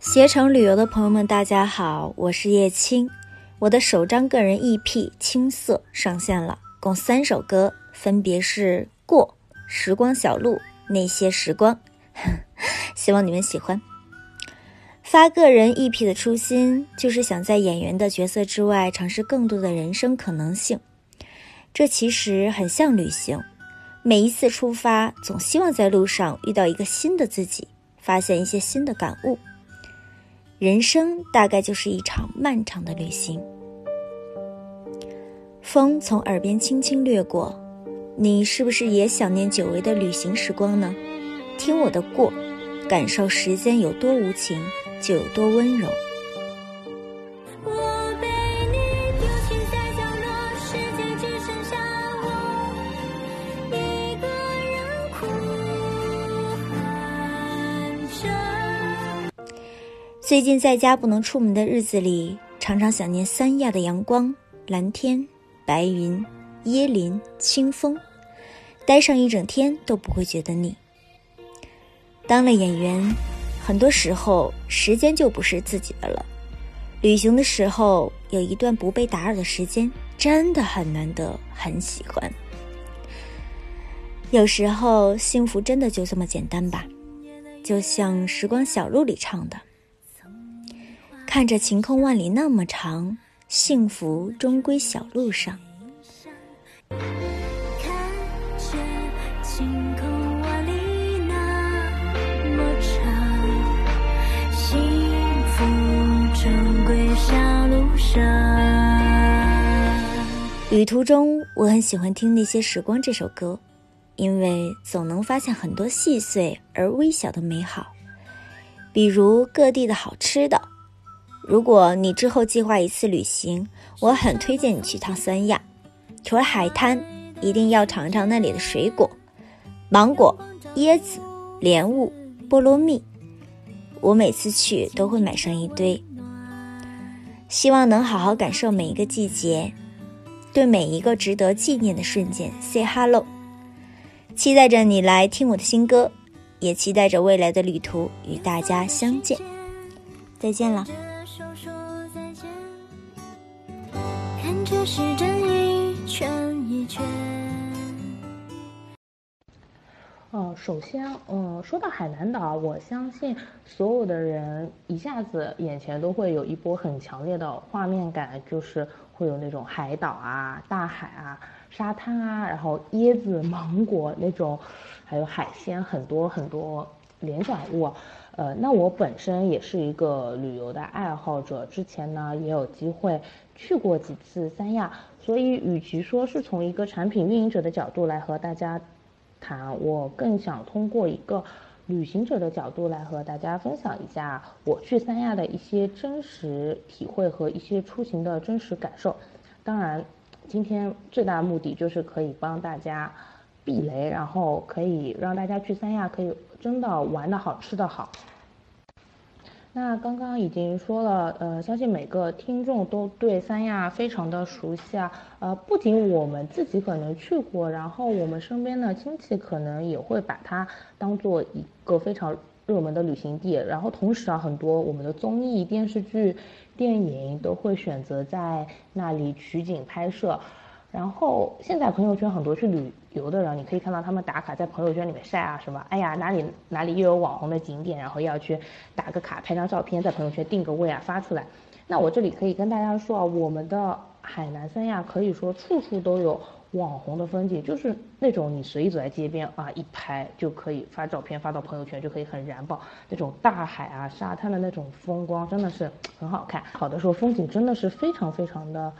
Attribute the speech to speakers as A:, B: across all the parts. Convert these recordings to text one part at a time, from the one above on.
A: 携程旅游的朋友们，大家好，我是叶青。我的首张个人 EP《青涩》上线了，共三首歌，分别是《过》《时光小路》《那些时光》，希望你们喜欢。发个人 EP 的初心，就是想在演员的角色之外，尝试更多的人生可能性。这其实很像旅行，每一次出发，总希望在路上遇到一个新的自己，发现一些新的感悟。人生大概就是一场漫长的旅行。风从耳边轻轻掠过，你是不是也想念久违的旅行时光呢？听我的过，感受时间有多无情，就有多温柔。最近在家不能出门的日子里，常常想念三亚的阳光、蓝天、白云、椰林、清风，待上一整天都不会觉得腻。当了演员，很多时候时间就不是自己的了。旅行的时候，有一段不被打扰的时间，真的很难得，很喜欢。有时候，幸福真的就这么简单吧，就像《时光小路》里唱的。看着晴空万里那么长，幸福终归小路上。晴空万里那么长，幸福终归小路上。旅途中，我很喜欢听《那些时光》这首歌，因为总能发现很多细碎而微小的美好，比如各地的好吃的。如果你之后计划一次旅行，我很推荐你去趟三亚。除了海滩，一定要尝尝那里的水果：芒果、椰子、莲雾、菠萝蜜。我每次去都会买上一堆。希望能好好感受每一个季节，对每一个值得纪念的瞬间 say hello。期待着你来听我的新歌，也期待着未来的旅途与大家相见。再见了。时针一圈一圈。
B: 哦，首先，嗯，说到海南岛，我相信所有的人一下子眼前都会有一波很强烈的画面感，就是会有那种海岛啊、大海啊、沙滩啊，然后椰子、芒果那种，还有海鲜，很多很多联想物。呃，那我本身也是一个旅游的爱好者，之前呢也有机会去过几次三亚，所以与其说是从一个产品运营者的角度来和大家谈，我更想通过一个旅行者的角度来和大家分享一下我去三亚的一些真实体会和一些出行的真实感受。当然，今天最大的目的就是可以帮大家避雷，然后可以让大家去三亚可以真的玩的好，吃的好。那刚刚已经说了，呃，相信每个听众都对三亚非常的熟悉啊，呃，不仅我们自己可能去过，然后我们身边的亲戚可能也会把它当做一个非常热门的旅行地，然后同时啊，很多我们的综艺、电视剧、电影都会选择在那里取景拍摄。然后现在朋友圈很多去旅游的人，你可以看到他们打卡在朋友圈里面晒啊什么，哎呀哪里哪里又有网红的景点，然后要去打个卡拍张照片，在朋友圈定个位啊发出来。那我这里可以跟大家说啊，我们的海南三亚可以说处处都有网红的风景，就是那种你随意走在街边啊一拍就可以发照片发到朋友圈就可以很燃爆，那种大海啊沙滩的那种风光真的是很好看，好的时候风景真的是非常非常的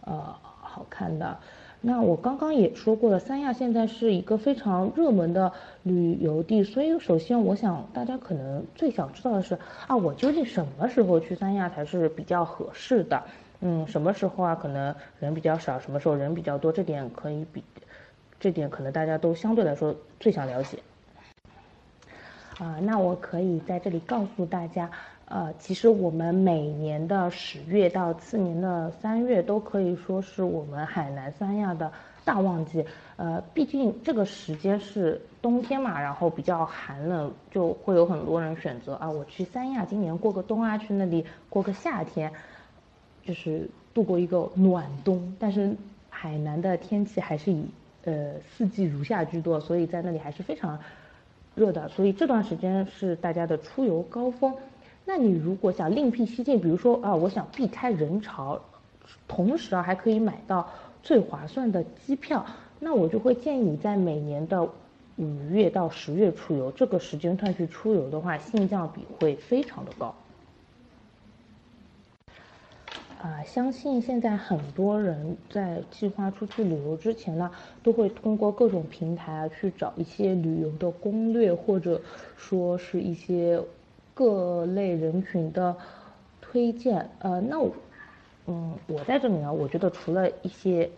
B: 呃。好看的，那我刚刚也说过了，三亚现在是一个非常热门的旅游地，所以首先我想大家可能最想知道的是啊，我究竟什么时候去三亚才是比较合适的？嗯，什么时候啊？可能人比较少，什么时候人比较多？这点可以比，这点可能大家都相对来说最想了解。啊，那我可以在这里告诉大家。呃，其实我们每年的十月到次年的三月都可以说是我们海南三亚的大旺季。呃，毕竟这个时间是冬天嘛，然后比较寒冷，就会有很多人选择啊，我去三亚今年过个冬啊，去那里过个夏天，就是度过一个暖冬。但是海南的天气还是以呃四季如夏居多，所以在那里还是非常热的，所以这段时间是大家的出游高峰。那你如果想另辟蹊径，比如说啊，我想避开人潮，同时啊还可以买到最划算的机票。那我就会建议你在每年的五月到十月出游，这个时间段去出游的话，性价比会非常的高。啊，相信现在很多人在计划出去旅游之前呢，都会通过各种平台啊去找一些旅游的攻略，或者说是一些各类人群的推荐。呃，那我，嗯，我在这里呢，我觉得除了一些。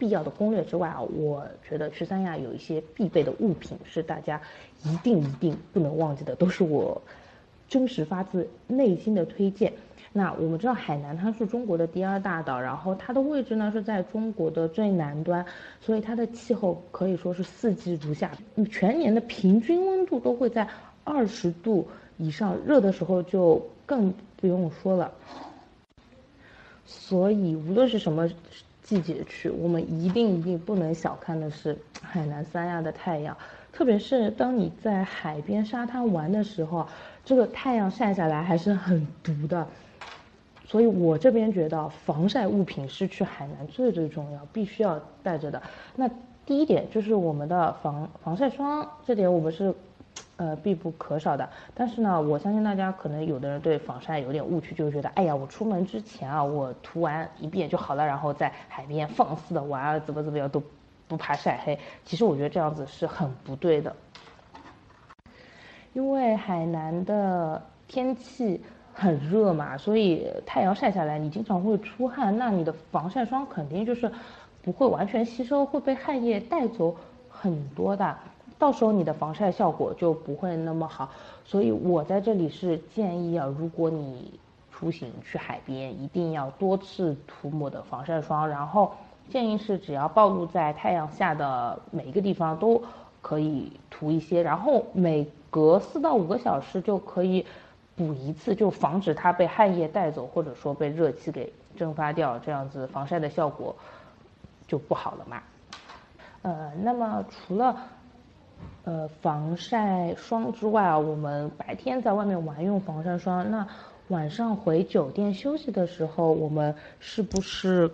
B: 必要的攻略之外啊，我觉得去三亚有一些必备的物品是大家一定一定不能忘记的，都是我真实发自内心的推荐。那我们知道海南它是中国的第二大岛，然后它的位置呢是在中国的最南端，所以它的气候可以说是四季如夏，全年的平均温度都会在二十度以上，热的时候就更不用说了。所以无论是什么。季节去，我们一定一定不能小看的是海南三亚的太阳，特别是当你在海边沙滩玩的时候，这个太阳晒下来还是很毒的，所以我这边觉得防晒物品是去海南最最重要，必须要带着的。那第一点就是我们的防防晒霜，这点我们是。呃，必不可少的。但是呢，我相信大家可能有的人对防晒有点误区，就是觉得，哎呀，我出门之前啊，我涂完一遍就好了，然后在海边放肆的玩啊，怎么怎么样都不怕晒黑。其实我觉得这样子是很不对的，因为海南的天气很热嘛，所以太阳晒下来，你经常会出汗，那你的防晒霜肯定就是不会完全吸收，会被汗液带走很多的。到时候你的防晒效果就不会那么好，所以我在这里是建议啊，如果你出行去海边，一定要多次涂抹的防晒霜，然后建议是只要暴露在太阳下的每一个地方都可以涂一些，然后每隔四到五个小时就可以补一次，就防止它被汗液带走，或者说被热气给蒸发掉，这样子防晒的效果就不好了嘛。呃，那么除了呃，防晒霜之外啊，我们白天在外面玩用防晒霜，那晚上回酒店休息的时候，我们是不是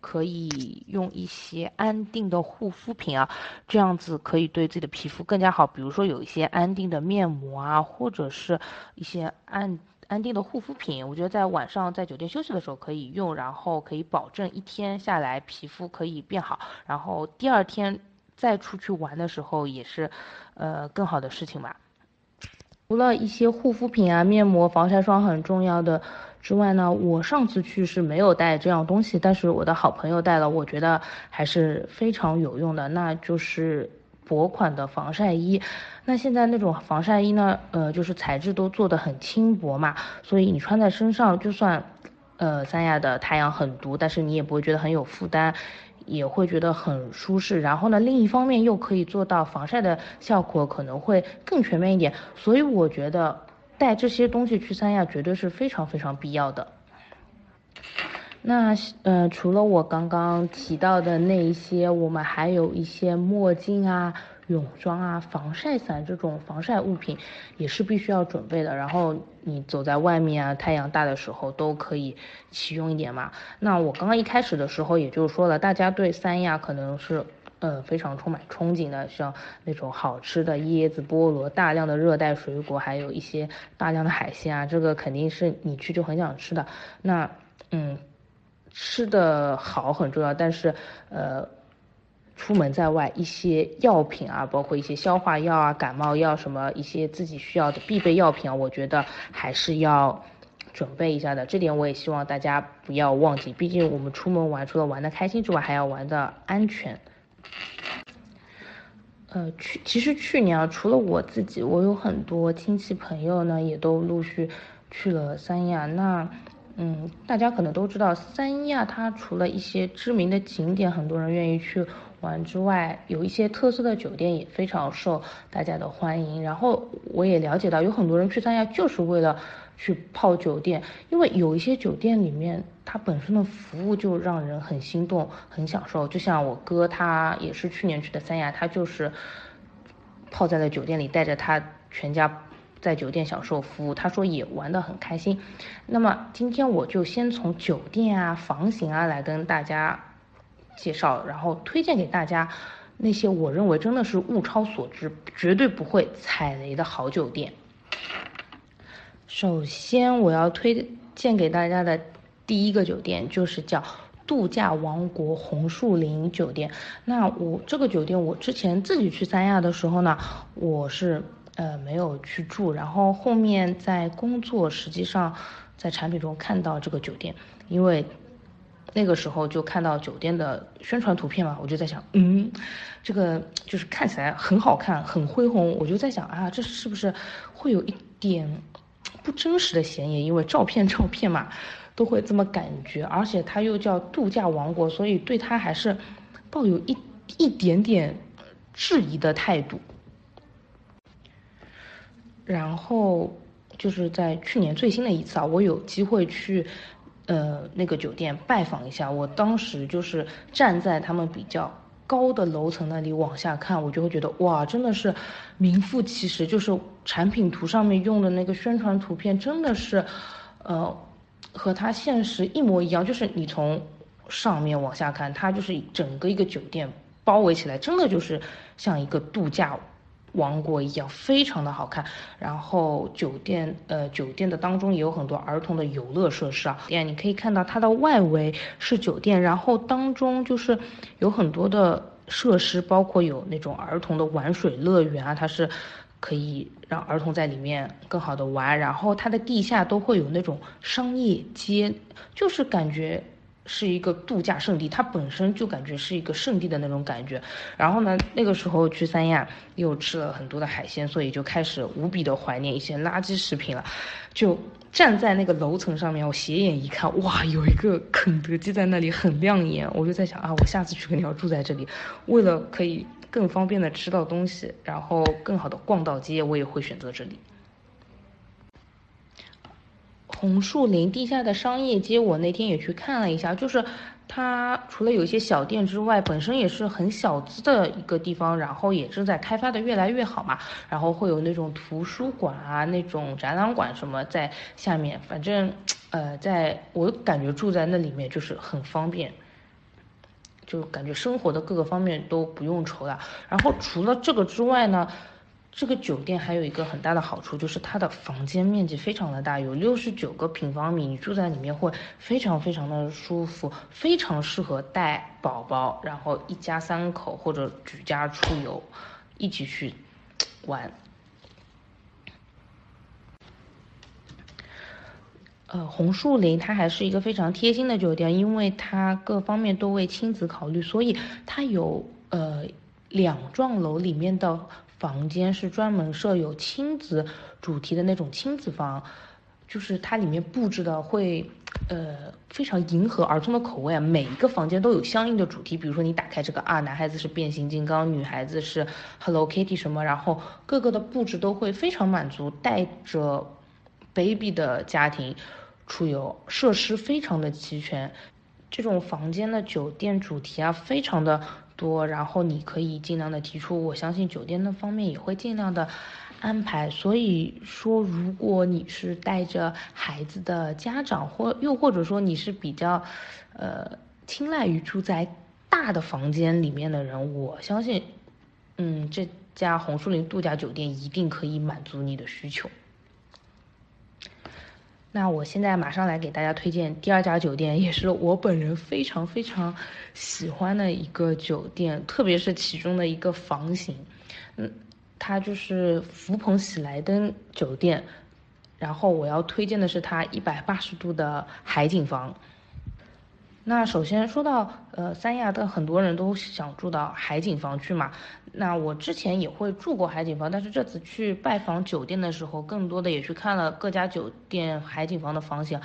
B: 可以用一些安定的护肤品啊？这样子可以对自己的皮肤更加好。比如说有一些安定的面膜啊，或者是一些安安定的护肤品，我觉得在晚上在酒店休息的时候可以用，然后可以保证一天下来皮肤可以变好，然后第二天。再出去玩的时候也是，呃，更好的事情吧。除了一些护肤品啊、面膜、防晒霜很重要的之外呢，我上次去是没有带这样东西，但是我的好朋友带了，我觉得还是非常有用的。那就是薄款的防晒衣。那现在那种防晒衣呢，呃，就是材质都做的很轻薄嘛，所以你穿在身上，就算，呃，三亚的太阳很毒，但是你也不会觉得很有负担。也会觉得很舒适，然后呢，另一方面又可以做到防晒的效果，可能会更全面一点。所以我觉得带这些东西去三亚绝对是非常非常必要的。那呃，除了我刚刚提到的那一些，我们还有一些墨镜啊。泳装啊，防晒伞这种防晒物品也是必须要准备的。然后你走在外面啊，太阳大的时候都可以启用一点嘛。那我刚刚一开始的时候也就说了，大家对三亚可能是呃非常充满憧憬的，像那种好吃的椰子、菠萝、大量的热带水果，还有一些大量的海鲜啊，这个肯定是你去就很想吃的。那嗯，吃的好很重要，但是呃。出门在外，一些药品啊，包括一些消化药啊、感冒药什么一些自己需要的必备药品啊，我觉得还是要准备一下的。这点我也希望大家不要忘记，毕竟我们出门玩，除了玩的开心之外，还要玩的安全。呃，去其实去年啊，除了我自己，我有很多亲戚朋友呢，也都陆续去了三亚。那嗯，大家可能都知道，三亚它除了一些知名的景点，很多人愿意去玩之外，有一些特色的酒店也非常受大家的欢迎。然后我也了解到，有很多人去三亚就是为了去泡酒店，因为有一些酒店里面它本身的服务就让人很心动、很享受。就像我哥，他也是去年去的三亚，他就是泡在了酒店里，带着他全家。在酒店享受服务，他说也玩得很开心。那么今天我就先从酒店啊、房型啊来跟大家介绍，然后推荐给大家那些我认为真的是物超所值、绝对不会踩雷的好酒店。首先我要推荐给大家的第一个酒店就是叫度假王国红树林酒店。那我这个酒店我之前自己去三亚的时候呢，我是。呃，没有去住，然后后面在工作，实际上在产品中看到这个酒店，因为那个时候就看到酒店的宣传图片嘛，我就在想，嗯，这个就是看起来很好看，很恢宏，我就在想啊，这是不是会有一点不真实的嫌疑？因为照片照片嘛，都会这么感觉，而且它又叫度假王国，所以对它还是抱有一一点点质疑的态度。然后就是在去年最新的一次啊，我有机会去，呃，那个酒店拜访一下。我当时就是站在他们比较高的楼层那里往下看，我就会觉得哇，真的是名副其实，就是产品图上面用的那个宣传图片，真的是，呃，和它现实一模一样。就是你从上面往下看，它就是整个一个酒店包围起来，真的就是像一个度假。王国一样，非常的好看。然后酒店，呃，酒店的当中也有很多儿童的游乐设施啊。店你可以看到它的外围是酒店，然后当中就是有很多的设施，包括有那种儿童的玩水乐园啊，它是可以让儿童在里面更好的玩。然后它的地下都会有那种商业街，就是感觉。是一个度假胜地，它本身就感觉是一个圣地的那种感觉。然后呢，那个时候去三亚又吃了很多的海鲜，所以就开始无比的怀念一些垃圾食品了。就站在那个楼层上面，我斜眼一看，哇，有一个肯德基在那里很亮眼，我就在想啊，我下次去肯定要住在这里，为了可以更方便的吃到东西，然后更好的逛到街，我也会选择这里。红树林地下的商业街，我那天也去看了一下，就是它除了有一些小店之外，本身也是很小资的一个地方，然后也正在开发的越来越好嘛。然后会有那种图书馆啊，那种展览馆什么在下面，反正，呃，在我感觉住在那里面就是很方便，就感觉生活的各个方面都不用愁了。然后除了这个之外呢？这个酒店还有一个很大的好处，就是它的房间面积非常的大，有六十九个平方米，你住在里面会非常非常的舒服，非常适合带宝宝，然后一家三口或者举家出游，一起去玩。呃，红树林它还是一个非常贴心的酒店，因为它各方面都为亲子考虑，所以它有呃两幢楼里面的。房间是专门设有亲子主题的那种亲子房，就是它里面布置的会，呃，非常迎合儿童的口味啊。每一个房间都有相应的主题，比如说你打开这个啊，男孩子是变形金刚，女孩子是 Hello Kitty 什么，然后各个的布置都会非常满足带着 baby 的家庭出游，设施非常的齐全。这种房间的酒店主题啊，非常的。多，然后你可以尽量的提出，我相信酒店那方面也会尽量的安排。所以说，如果你是带着孩子的家长，或又或者说你是比较，呃，青睐于住在大的房间里面的人，我相信，嗯，这家红树林度假酒店一定可以满足你的需求。那我现在马上来给大家推荐第二家酒店，也是我本人非常非常喜欢的一个酒店，特别是其中的一个房型，嗯，它就是福朋喜来登酒店，然后我要推荐的是它一百八十度的海景房。那首先说到，呃，三亚的很多人都想住到海景房去嘛。那我之前也会住过海景房，但是这次去拜访酒店的时候，更多的也去看了各家酒店海景房的房型。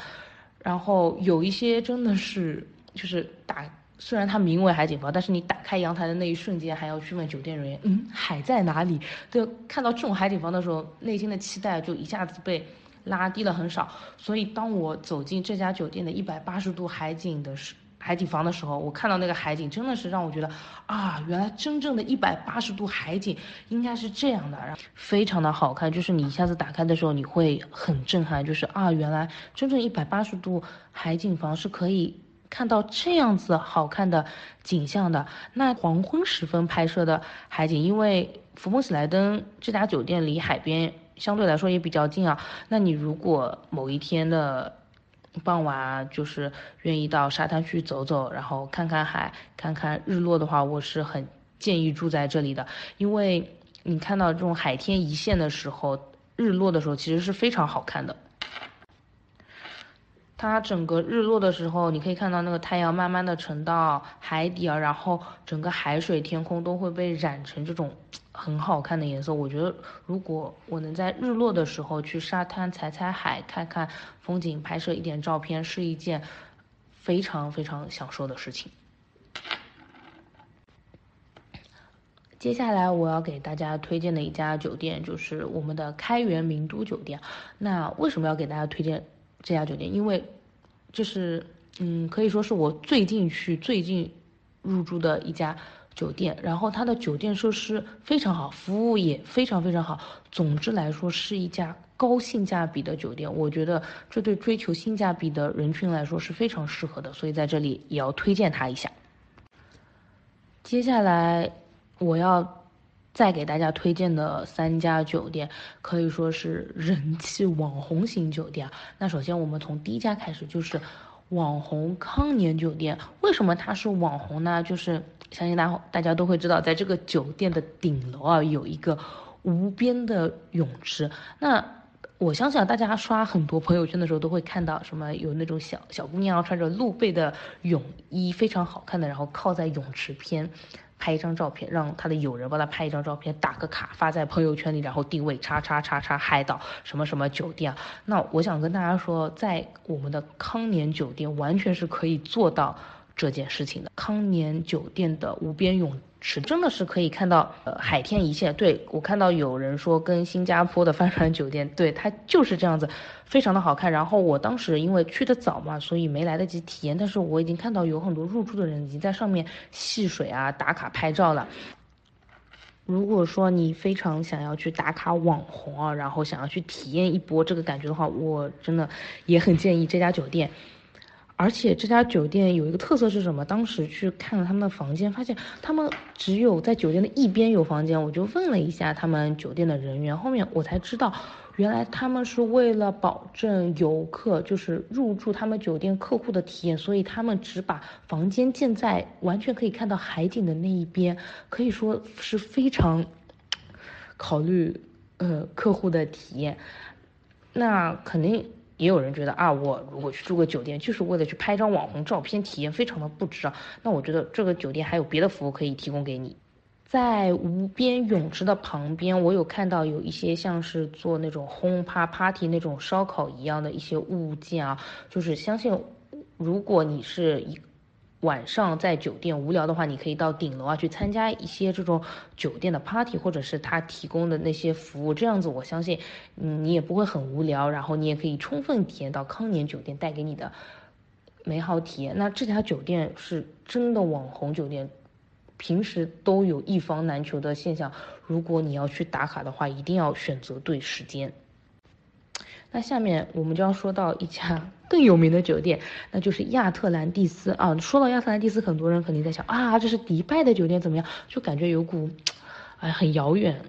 B: 然后有一些真的是就是打，虽然它名为海景房，但是你打开阳台的那一瞬间，还要去问酒店人员，嗯，海在哪里？就看到这种海景房的时候，内心的期待就一下子被拉低了很少。所以当我走进这家酒店的一百八十度海景的时，海景房的时候，我看到那个海景，真的是让我觉得啊，原来真正的一百八十度海景应该是这样的，非常的好看。就是你一下子打开的时候，你会很震撼，就是啊，原来真正一百八十度海景房是可以看到这样子好看的景象的。那黄昏时分拍摄的海景，因为福蒙喜来登这家酒店离海边相对来说也比较近啊。那你如果某一天的。傍晚啊，就是愿意到沙滩去走走，然后看看海，看看日落的话，我是很建议住在这里的，因为你看到这种海天一线的时候，日落的时候其实是非常好看的。它整个日落的时候，你可以看到那个太阳慢慢的沉到海底啊，然后整个海水天空都会被染成这种很好看的颜色。我觉得如果我能在日落的时候去沙滩踩踩海，看看风景，拍摄一点照片，是一件非常非常享受的事情。接下来我要给大家推荐的一家酒店就是我们的开元名都酒店。那为什么要给大家推荐？这家酒店，因为这是嗯，可以说是我最近去最近入住的一家酒店，然后它的酒店设施非常好，服务也非常非常好。总之来说，是一家高性价比的酒店。我觉得这对追求性价比的人群来说是非常适合的，所以在这里也要推荐它一下。接下来我要。再给大家推荐的三家酒店可以说是人气网红型酒店。那首先我们从第一家开始，就是网红康年酒店。为什么它是网红呢？就是相信大大家都会知道，在这个酒店的顶楼啊，有一个无边的泳池。那我相信啊，大家刷很多朋友圈的时候都会看到，什么有那种小小姑娘穿着露背的泳衣，非常好看的，然后靠在泳池边。拍一张照片，让他的友人帮他拍一张照片，打个卡发在朋友圈里，然后定位叉叉叉叉海岛什么什么酒店。那我想跟大家说，在我们的康年酒店完全是可以做到这件事情的。康年酒店的无边泳。池真的是可以看到，呃，海天一线。对我看到有人说跟新加坡的帆船酒店，对它就是这样子，非常的好看。然后我当时因为去的早嘛，所以没来得及体验。但是我已经看到有很多入住的人已经在上面戏水啊、打卡拍照了。如果说你非常想要去打卡网红啊，然后想要去体验一波这个感觉的话，我真的也很建议这家酒店。而且这家酒店有一个特色是什么？当时去看了他们的房间，发现他们只有在酒店的一边有房间。我就问了一下他们酒店的人员，后面我才知道，原来他们是为了保证游客就是入住他们酒店客户的体验，所以他们只把房间建在完全可以看到海景的那一边，可以说是非常 考虑呃客户的体验。那肯定。也有人觉得啊，我如果去住个酒店，就是为了去拍张网红照片，体验非常的不值啊。那我觉得这个酒店还有别的服务可以提供给你，在无边泳池的旁边，我有看到有一些像是做那种轰趴 party 那种烧烤一样的一些物件啊，就是相信，如果你是一。晚上在酒店无聊的话，你可以到顶楼啊去参加一些这种酒店的 party，或者是他提供的那些服务，这样子我相信，你也不会很无聊，然后你也可以充分体验到康年酒店带给你的美好体验。那这家酒店是真的网红酒店，平时都有一房难求的现象。如果你要去打卡的话，一定要选择对时间。那下面我们就要说到一家 更有名的酒店，那就是亚特兰蒂斯啊。说到亚特兰蒂斯，很多人肯定在想啊，这是迪拜的酒店怎么样？就感觉有股，哎，很遥远。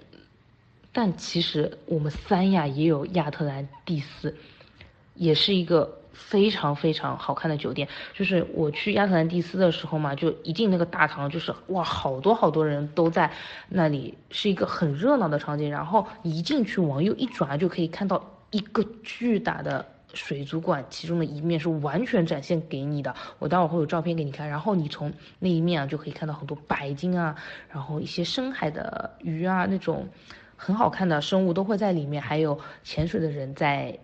B: 但其实我们三亚也有亚特兰蒂斯，也是一个非常非常好看的酒店。就是我去亚特兰蒂斯的时候嘛，就一进那个大堂，就是哇，好多好多人都在那里，是一个很热闹的场景。然后一进去往右一转，就可以看到。一个巨大的水族馆，其中的一面是完全展现给你的。我待会儿会有照片给你看，然后你从那一面啊就可以看到很多白鲸啊，然后一些深海的鱼啊，那种很好看的生物都会在里面，还有潜水的人在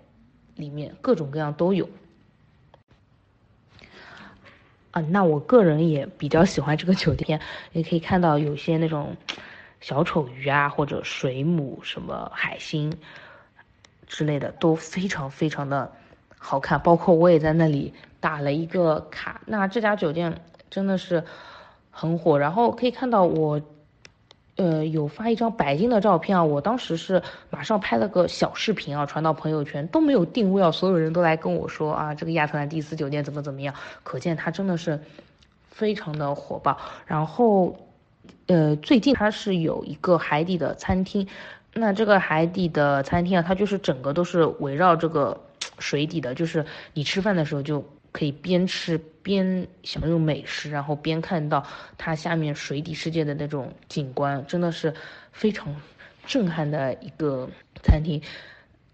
B: 里面，各种各样都有。啊，那我个人也比较喜欢这个酒店，也可以看到有些那种小丑鱼啊，或者水母、什么海星之类的都非常非常的好看。包括我也在那里打了一个卡。那这家酒店真的是很火，然后可以看到我。呃，有发一张白金的照片啊，我当时是马上拍了个小视频啊，传到朋友圈都没有定位啊，所有人都来跟我说啊，这个亚特兰蒂斯酒店怎么怎么样，可见它真的是非常的火爆。然后，呃，最近它是有一个海底的餐厅，那这个海底的餐厅啊，它就是整个都是围绕这个水底的，就是你吃饭的时候就。可以边吃边享用美食，然后边看到它下面水底世界的那种景观，真的是非常震撼的一个餐厅。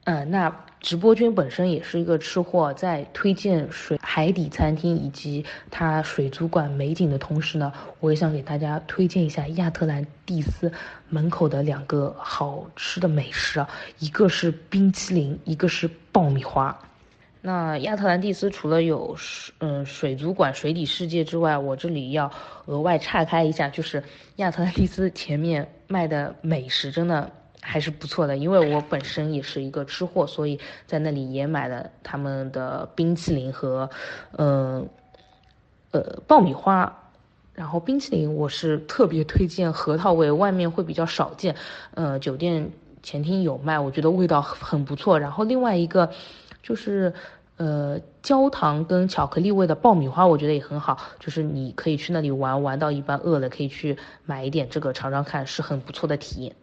B: 嗯，那直播君本身也是一个吃货，在推荐水海底餐厅以及它水族馆美景的同时呢，我也想给大家推荐一下亚特兰蒂斯门口的两个好吃的美食啊，一个是冰淇淋，一个是爆米花。那亚特兰蒂斯除了有水嗯水族馆、水底世界之外，我这里要额外岔开一下，就是亚特兰蒂斯前面卖的美食真的还是不错的，因为我本身也是一个吃货，所以在那里也买了他们的冰淇淋和嗯呃爆米花，然后冰淇淋我是特别推荐核桃味，外面会比较少见，呃酒店前厅有卖，我觉得味道很不错，然后另外一个。就是，呃，焦糖跟巧克力味的爆米花，我觉得也很好。就是你可以去那里玩，玩到一半饿了，可以去买一点这个尝尝看，是很不错的体验。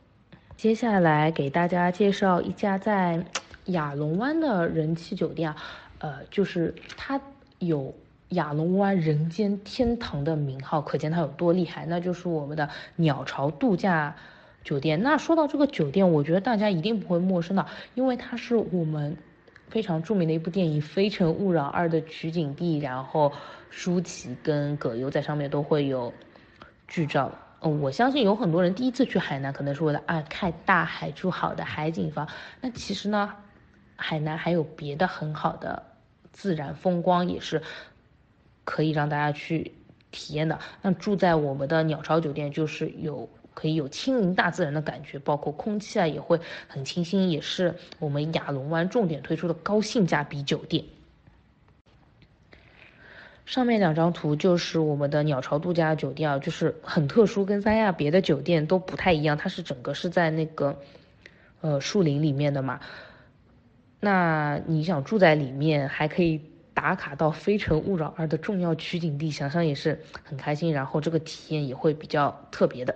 B: 接下来给大家介绍一家在亚龙湾的人气酒店啊，呃，就是它有亚龙湾人间天堂的名号，可见它有多厉害。那就是我们的鸟巢度假酒店。那说到这个酒店，我觉得大家一定不会陌生的，因为它是我们。非常著名的一部电影《非诚勿扰二》的取景地，然后舒淇跟葛优在上面都会有剧照。嗯，我相信有很多人第一次去海南，可能是为了啊看大海住好的海景房。那其实呢，海南还有别的很好的自然风光，也是可以让大家去体验的。那住在我们的鸟巢酒店，就是有。可以有亲临大自然的感觉，包括空气啊也会很清新，也是我们亚龙湾重点推出的高性价比酒店。上面两张图就是我们的鸟巢度假酒店啊，就是很特殊，跟三亚别的酒店都不太一样，它是整个是在那个呃树林里面的嘛。那你想住在里面，还可以打卡到《非诚勿扰二》的重要取景地，想想也是很开心，然后这个体验也会比较特别的。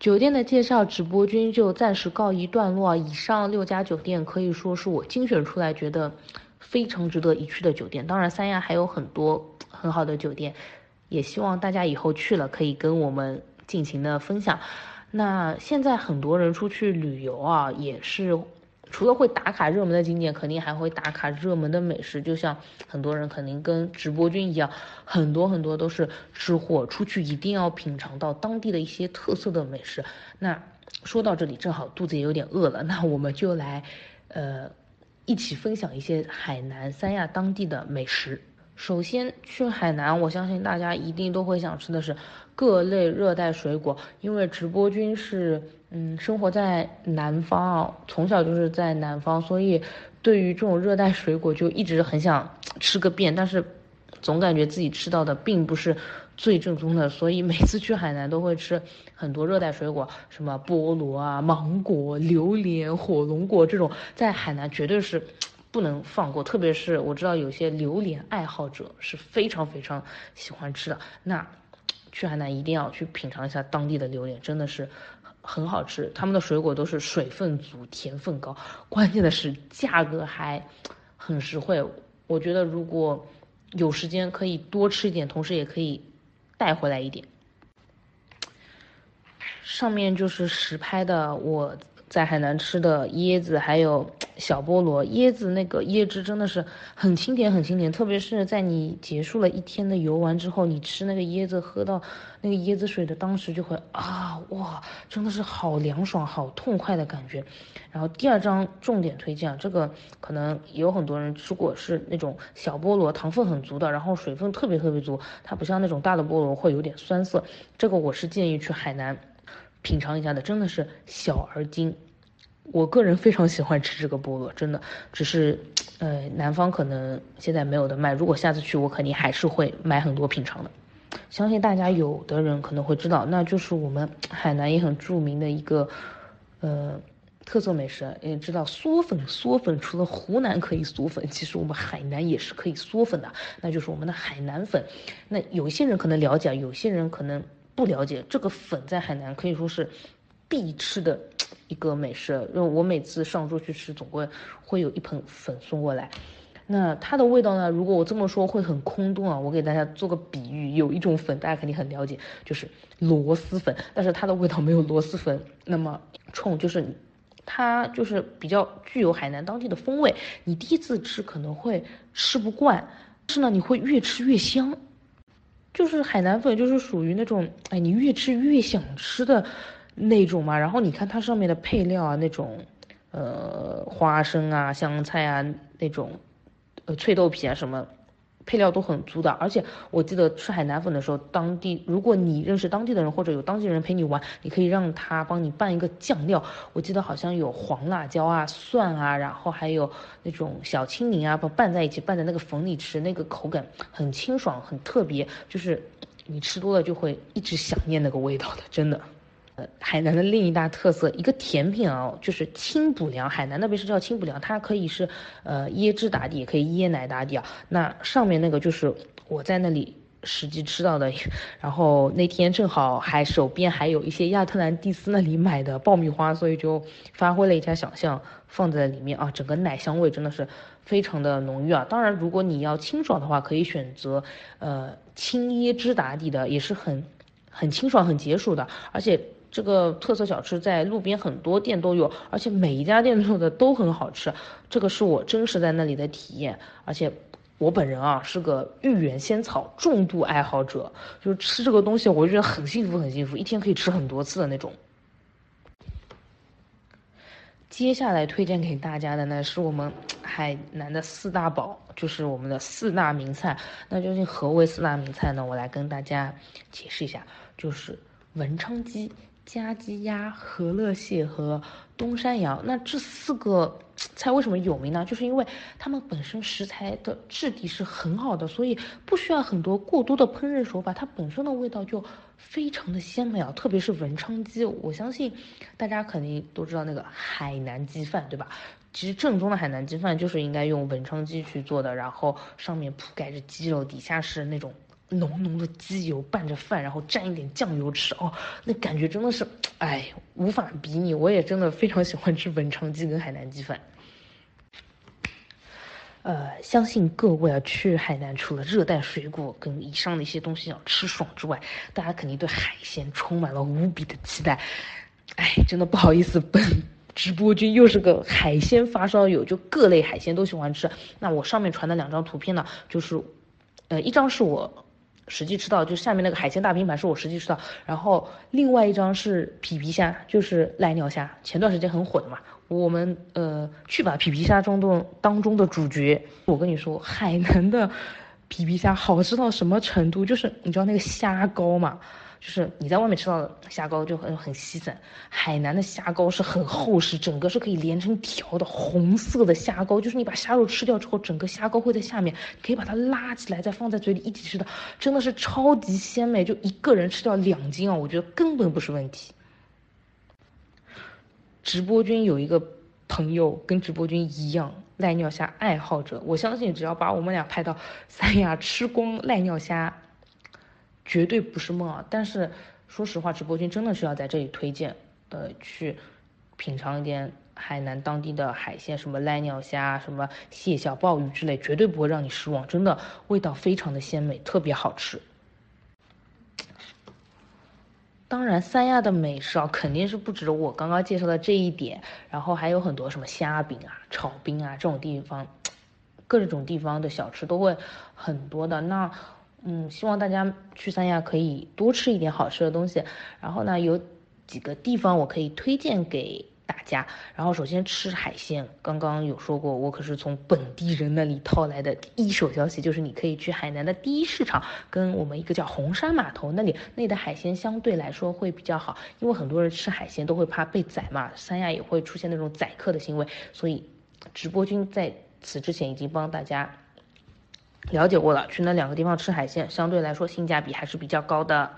B: 酒店的介绍，直播君就暂时告一段落。以上六家酒店可以说是我精选出来觉得非常值得一去的酒店。当然，三亚还有很多很好的酒店，也希望大家以后去了可以跟我们尽情的分享。那现在很多人出去旅游啊，也是。除了会打卡热门的景点，肯定还会打卡热门的美食。就像很多人肯定跟直播君一样，很多很多都是吃货，出去一定要品尝到当地的一些特色的美食。那说到这里，正好肚子也有点饿了，那我们就来，呃，一起分享一些海南三亚当地的美食。首先去海南，我相信大家一定都会想吃的是各类热带水果，因为直播君是。嗯，生活在南方啊，从小就是在南方，所以对于这种热带水果就一直很想吃个遍，但是总感觉自己吃到的并不是最正宗的，所以每次去海南都会吃很多热带水果，什么菠萝啊、芒果、榴莲、火龙果这种，在海南绝对是不能放过，特别是我知道有些榴莲爱好者是非常非常喜欢吃的，那去海南一定要去品尝一下当地的榴莲，真的是。很好吃，他们的水果都是水分足、甜分高，关键的是价格还很实惠。我觉得如果有时间可以多吃一点，同时也可以带回来一点。上面就是实拍的我在海南吃的椰子，还有小菠萝。椰子那个椰汁真的是很清甜，很清甜。特别是在你结束了一天的游玩之后，你吃那个椰子，喝到那个椰子水的当时，就会啊哇，真的是好凉爽、好痛快的感觉。然后第二张重点推荐，这个可能有很多人吃过，是那种小菠萝，糖分很足的，然后水分特别特别足，它不像那种大的菠萝会有点酸涩。这个我是建议去海南。品尝一下的，真的是小而精。我个人非常喜欢吃这个菠萝，真的。只是，呃，南方可能现在没有的卖。如果下次去，我肯定还是会买很多品尝的。相信大家有的人可能会知道，那就是我们海南也很著名的一个，呃，特色美食。也知道嗦粉，嗦粉除了湖南可以嗦粉，其实我们海南也是可以嗦粉的，那就是我们的海南粉。那有些人可能了解，有些人可能。不了解这个粉在海南可以说是必吃的一个美食，因为我每次上桌去吃，总归会有一盆粉送过来。那它的味道呢？如果我这么说会很空洞啊。我给大家做个比喻，有一种粉大家肯定很了解，就是螺蛳粉，但是它的味道没有螺蛳粉那么冲，就是它就是比较具有海南当地的风味。你第一次吃可能会吃不惯，但是呢，你会越吃越香。就是海南粉，就是属于那种，哎，你越吃越想吃的那种嘛。然后你看它上面的配料啊，那种，呃，花生啊、香菜啊，那种，呃，脆豆皮啊什么。配料都很足的，而且我记得吃海南粉的时候，当地如果你认识当地的人或者有当地人陪你玩，你可以让他帮你拌一个酱料。我记得好像有黄辣椒啊、蒜啊，然后还有那种小青柠啊，不拌在一起拌在那个粉里吃，那个口感很清爽，很特别，就是你吃多了就会一直想念那个味道的，真的。海南的另一大特色，一个甜品啊，就是清补凉。海南那边是叫清补凉，它可以是呃椰汁打底，也可以椰奶打底啊。那上面那个就是我在那里实际吃到的，然后那天正好还手边还有一些亚特兰蒂斯那里买的爆米花，所以就发挥了一下想象，放在里面啊，整个奶香味真的是非常的浓郁啊。当然，如果你要清爽的话，可以选择呃清椰汁打底的，也是很很清爽、很解暑的，而且。这个特色小吃在路边很多店都有，而且每一家店做的都很好吃。这个是我真实在那里的体验，而且我本人啊是个芋圆仙草重度爱好者，就吃这个东西我就觉得很幸福很幸福，一天可以吃很多次的那种。接下来推荐给大家的呢是我们海南的四大宝，就是我们的四大名菜。那究竟何为四大名菜呢？我来跟大家解释一下，就是文昌鸡。家鸡鸭、和乐蟹和东山羊，那这四个菜为什么有名呢？就是因为它们本身食材的质地是很好的，所以不需要很多过多的烹饪手法，它本身的味道就非常的鲜美啊。特别是文昌鸡，我相信大家肯定都知道那个海南鸡饭，对吧？其实正宗的海南鸡饭就是应该用文昌鸡去做的，然后上面铺盖着鸡肉，底下是那种。浓浓的鸡油拌着饭，然后蘸一点酱油吃哦，那感觉真的是，哎，无法比拟。我也真的非常喜欢吃文昌鸡跟海南鸡饭。呃，相信各位啊，去海南除了热带水果跟以上的一些东西要吃爽之外，大家肯定对海鲜充满了无比的期待。哎，真的不好意思，本直播君又是个海鲜发烧友，就各类海鲜都喜欢吃。那我上面传的两张图片呢，就是，呃，一张是我。实际吃到就下面那个海鲜大拼盘是我实际吃到，然后另外一张是皮皮虾，就是濑尿虾，前段时间很火的嘛。我们呃去把皮皮虾中的当中的主角，我跟你说，海南的皮皮虾好吃到什么程度？就是你知道那个虾膏嘛？就是你在外面吃到的虾膏就很很稀散，海南的虾膏是很厚实，整个是可以连成条的红色的虾膏，就是你把虾肉吃掉之后，整个虾膏会在下面，可以把它拉起来再放在嘴里一起吃的，真的是超级鲜美，就一个人吃掉两斤啊，我觉得根本不是问题。直播君有一个朋友跟直播君一样赖尿虾爱好者，我相信只要把我们俩拍到三亚吃光赖尿虾。绝对不是梦啊！但是说实话，直播间真的是要在这里推荐，呃，去品尝一点海南当地的海鲜，什么濑尿虾、什么蟹小鲍鱼之类，绝对不会让你失望，真的味道非常的鲜美，特别好吃。当然，三亚的美食啊，肯定是不止我刚刚介绍的这一点，然后还有很多什么虾饼啊、炒冰啊这种地方，各种地方的小吃都会很多的。那，嗯，希望大家去三亚可以多吃一点好吃的东西。然后呢，有几个地方我可以推荐给。大家，然后首先吃海鲜，刚刚有说过，我可是从本地人那里套来的一手消息，就是你可以去海南的第一市场，跟我们一个叫红山码头那里，那里的海鲜相对来说会比较好，因为很多人吃海鲜都会怕被宰嘛，三亚也会出现那种宰客的行为，所以直播君在此之前已经帮大家了解过了，去那两个地方吃海鲜，相对来说性价比还是比较高的。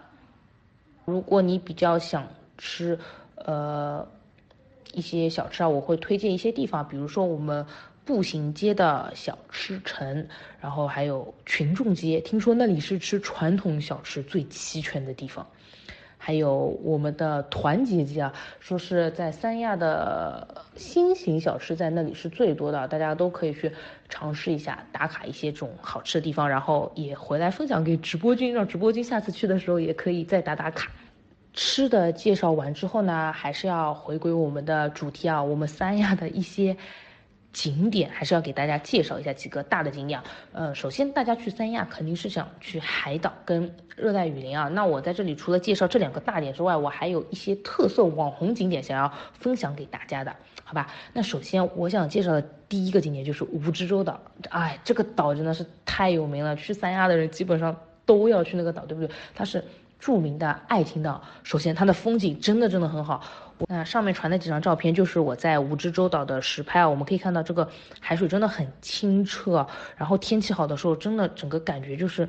B: 如果你比较想吃，呃。一些小吃啊，我会推荐一些地方，比如说我们步行街的小吃城，然后还有群众街，听说那里是吃传统小吃最齐全的地方，还有我们的团结街啊，说是在三亚的新型小吃在那里是最多的，大家都可以去尝试一下，打卡一些这种好吃的地方，然后也回来分享给直播君，让直播君下次去的时候也可以再打打卡。吃的介绍完之后呢，还是要回归我们的主题啊，我们三亚的一些景点，还是要给大家介绍一下几个大的景点。呃，首先大家去三亚肯定是想去海岛跟热带雨林啊。那我在这里除了介绍这两个大点之外，我还有一些特色网红景点想要分享给大家的，好吧？那首先我想介绍的第一个景点就是蜈支洲岛，哎，这个岛真的是太有名了，去三亚的人基本上都要去那个岛，对不对？它是。著名的爱情岛，首先它的风景真的真的很好。那上面传的几张照片就是我在蜈支洲岛的实拍啊，我们可以看到这个海水真的很清澈，然后天气好的时候，真的整个感觉就是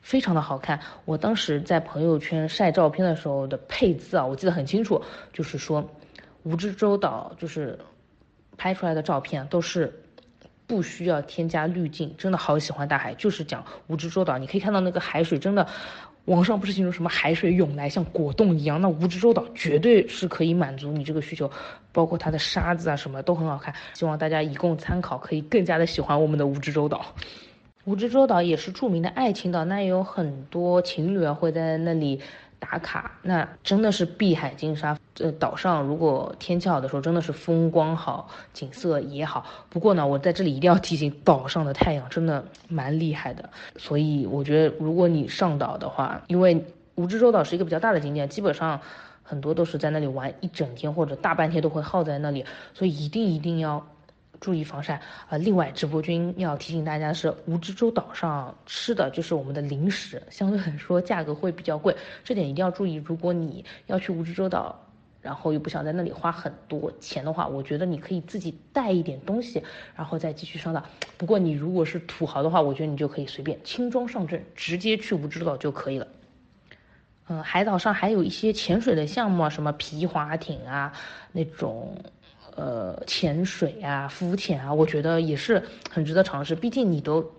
B: 非常的好看。我当时在朋友圈晒照片的时候的配字啊，我记得很清楚，就是说蜈支洲岛就是拍出来的照片都是不需要添加滤镜，真的好喜欢大海，就是讲蜈支洲岛，你可以看到那个海水真的。网上不是形容什么海水涌来像果冻一样，那蜈支洲岛绝对是可以满足你这个需求，包括它的沙子啊什么都很好看，希望大家以供参考，可以更加的喜欢我们的蜈支洲岛。蜈支洲岛也是著名的爱情岛，那也有很多情侣啊会在那里。打卡，那真的是碧海金沙。呃，岛上如果天气好的时候，真的是风光好，景色也好。不过呢，我在这里一定要提醒，岛上的太阳真的蛮厉害的。所以我觉得，如果你上岛的话，因为蜈支洲岛是一个比较大的景点，基本上很多都是在那里玩一整天或者大半天都会耗在那里，所以一定一定要。注意防晒啊！另外，直播君要提醒大家是，蜈支洲岛上吃的就是我们的零食，相对来说价格会比较贵，这点一定要注意。如果你要去蜈支洲岛，然后又不想在那里花很多钱的话，我觉得你可以自己带一点东西，然后再继续上岛。不过你如果是土豪的话，我觉得你就可以随便轻装上阵，直接去蜈支洲岛就可以了。嗯，海岛上还有一些潜水的项目啊，什么皮划艇啊那种。呃，潜水啊，浮潜啊，我觉得也是很值得尝试。毕竟你都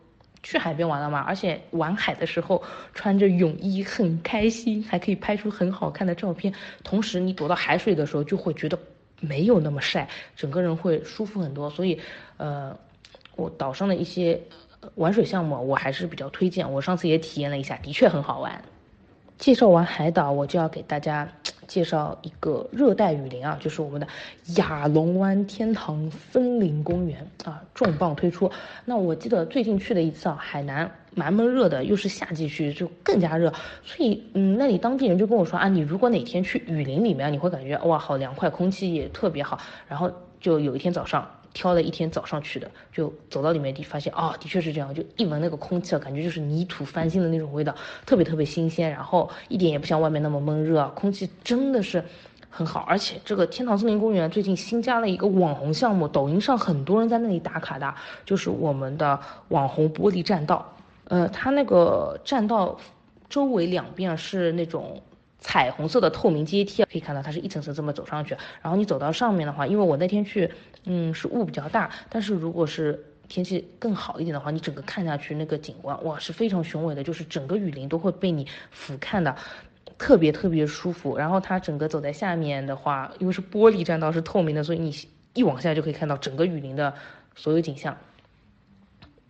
B: 去海边玩了嘛，而且玩海的时候穿着泳衣很开心，还可以拍出很好看的照片。同时，你躲到海水的时候就会觉得没有那么晒，整个人会舒服很多。所以，呃，我岛上的一些玩水项目我还是比较推荐。我上次也体验了一下，的确很好玩。介绍完海岛，我就要给大家介绍一个热带雨林啊，就是我们的亚龙湾天堂森林公园啊，重磅推出。那我记得最近去的一次啊，海南蛮闷热的，又是夏季去就更加热，所以嗯，那里当地人就跟我说啊，你如果哪天去雨林里面，你会感觉哇，好凉快，空气也特别好。然后就有一天早上。挑了一天早上去的，就走到里面地发现啊，的确是这样，就一闻那个空气啊，感觉就是泥土翻新的那种味道，特别特别新鲜，然后一点也不像外面那么闷热，空气真的是很好。而且这个天堂森林公园最近新加了一个网红项目，抖音上很多人在那里打卡的，就是我们的网红玻璃栈道。呃，它那个栈道周围两边是那种。彩虹色的透明阶梯，可以看到它是一层层这么走上去。然后你走到上面的话，因为我那天去，嗯，是雾比较大。但是如果是天气更好一点的话，你整个看下去那个景观，哇，是非常雄伟的，就是整个雨林都会被你俯瞰的，特别特别舒服。然后它整个走在下面的话，因为是玻璃栈道是透明的，所以你一往下就可以看到整个雨林的所有景象。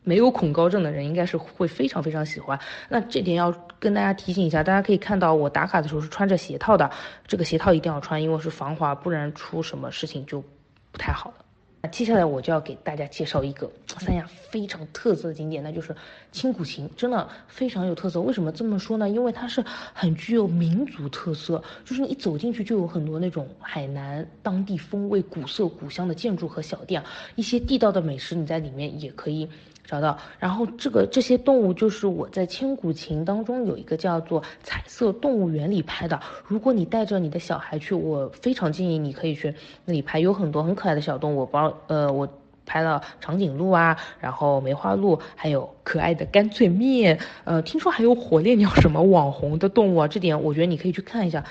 B: 没有恐高症的人应该是会非常非常喜欢。那这点要跟大家提醒一下，大家可以看到我打卡的时候是穿着鞋套的，这个鞋套一定要穿，因为是防滑，不然出什么事情就不太好的。那接下来我就要给大家介绍一个三亚非常特色的景点，那就是青古琴，真的非常有特色。为什么这么说呢？因为它是很具有民族特色，就是你一走进去就有很多那种海南当地风味、古色古香的建筑和小店，一些地道的美食你在里面也可以。找到，然后这个这些动物就是我在千古情当中有一个叫做彩色动物园里拍的。如果你带着你的小孩去，我非常建议你可以去那里拍，有很多很可爱的小动物，包呃我拍了长颈鹿啊，然后梅花鹿，还有可爱的干脆面，呃听说还有火烈鸟什么网红的动物啊，这点我觉得你可以去看一下，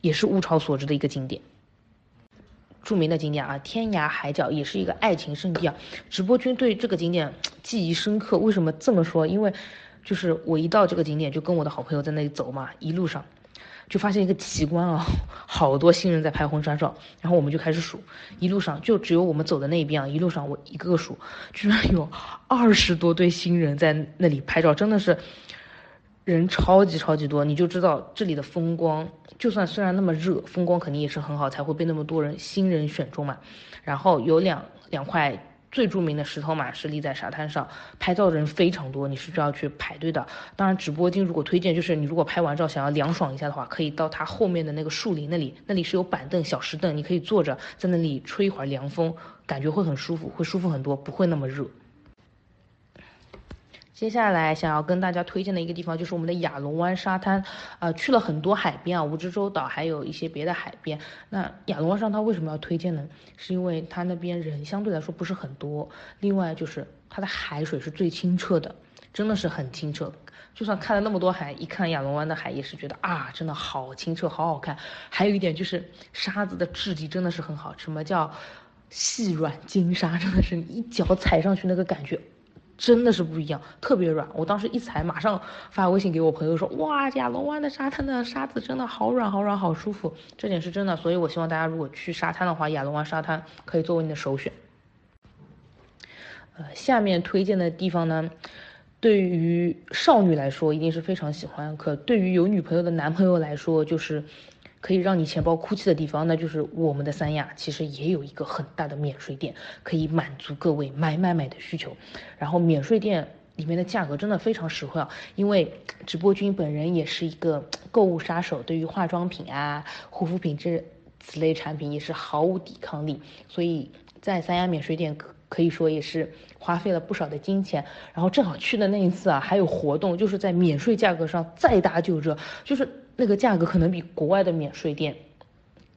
B: 也是物超所值的一个景点。著名的景点啊，天涯海角也是一个爱情圣地啊。直播君对这个景点 记忆深刻，为什么这么说？因为就是我一到这个景点，就跟我的好朋友在那里走嘛，一路上就发现一个奇观啊，好多新人在拍婚纱照，然后我们就开始数，一路上就只有我们走的那一边啊，一路上我一个个数，居然有二十多对新人在那里拍照，真的是。人超级超级多，你就知道这里的风光，就算虽然那么热，风光肯定也是很好，才会被那么多人新人选中嘛。然后有两两块最著名的石头嘛，是立在沙滩上，拍照的人非常多，你是需要去排队的。当然，直播间如果推荐，就是你如果拍完照想要凉爽一下的话，可以到它后面的那个树林那里，那里是有板凳、小石凳，你可以坐着在那里吹一会儿凉风，感觉会很舒服，会舒服很多，不会那么热。接下来想要跟大家推荐的一个地方就是我们的亚龙湾沙滩，呃，去了很多海边啊，蜈支洲岛还有一些别的海边。那亚龙湾上它为什么要推荐呢？是因为它那边人相对来说不是很多，另外就是它的海水是最清澈的，真的是很清澈。就算看了那么多海，一看亚龙湾的海也是觉得啊，真的好清澈，好好看。还有一点就是沙子的质地真的是很好，什么叫细软金沙，真的是一脚踩上去那个感觉。真的是不一样，特别软。我当时一踩，马上发微信给我朋友说：“哇，亚龙湾的沙滩的沙子真的好软，好软，好舒服。”这点是真的，所以我希望大家如果去沙滩的话，亚龙湾沙滩可以作为你的首选。呃，下面推荐的地方呢，对于少女来说一定是非常喜欢，可对于有女朋友的男朋友来说就是。可以让你钱包哭泣的地方，那就是我们的三亚，其实也有一个很大的免税店，可以满足各位买买买的需求。然后免税店里面的价格真的非常实惠啊，因为直播君本人也是一个购物杀手，对于化妆品啊、护肤品这此类产品也是毫无抵抗力，所以在三亚免税店可可以说也是花费了不少的金钱。然后正好去的那一次啊，还有活动，就是在免税价格上再打九折，就是。那个价格可能比国外的免税店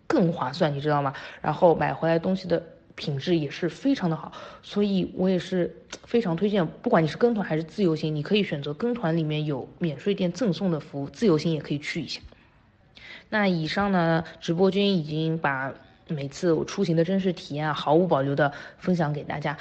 B: 更划算，你知道吗？然后买回来东西的品质也是非常的好，所以我也是非常推荐，不管你是跟团还是自由行，你可以选择跟团里面有免税店赠送的服务，自由行也可以去一下。那以上呢，直播间已经把每次我出行的真实体验毫无保留的分享给大家。